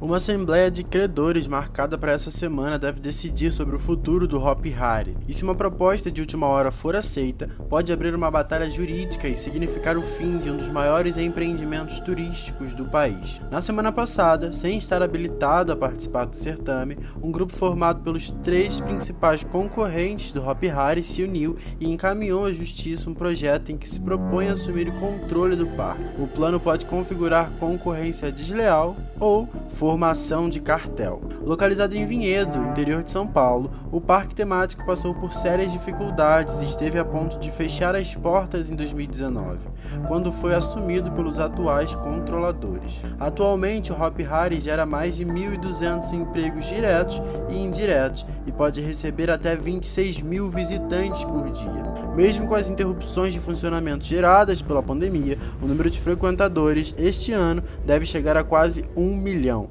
Uma assembleia de credores marcada para essa semana deve decidir sobre o futuro do Hop Hari. E se uma proposta de última hora for aceita, pode abrir uma batalha jurídica e significar o fim de um dos maiores empreendimentos turísticos do país. Na semana passada, sem estar habilitado a participar do certame, um grupo formado pelos três principais concorrentes do Hop Hari se uniu e encaminhou à justiça um projeto em que se propõe assumir o controle do parque. O plano pode configurar concorrência desleal ou formação de cartel. Localizado em Vinhedo, interior de São Paulo, o parque temático passou por sérias dificuldades e esteve a ponto de fechar as portas em 2019, quando foi assumido pelos atuais controladores. Atualmente, o Hop Hari gera mais de 1.200 empregos diretos e indiretos e pode receber até 26 mil visitantes por dia. Mesmo com as interrupções de funcionamento geradas pela pandemia, o número de frequentadores este ano deve chegar a quase um milhão.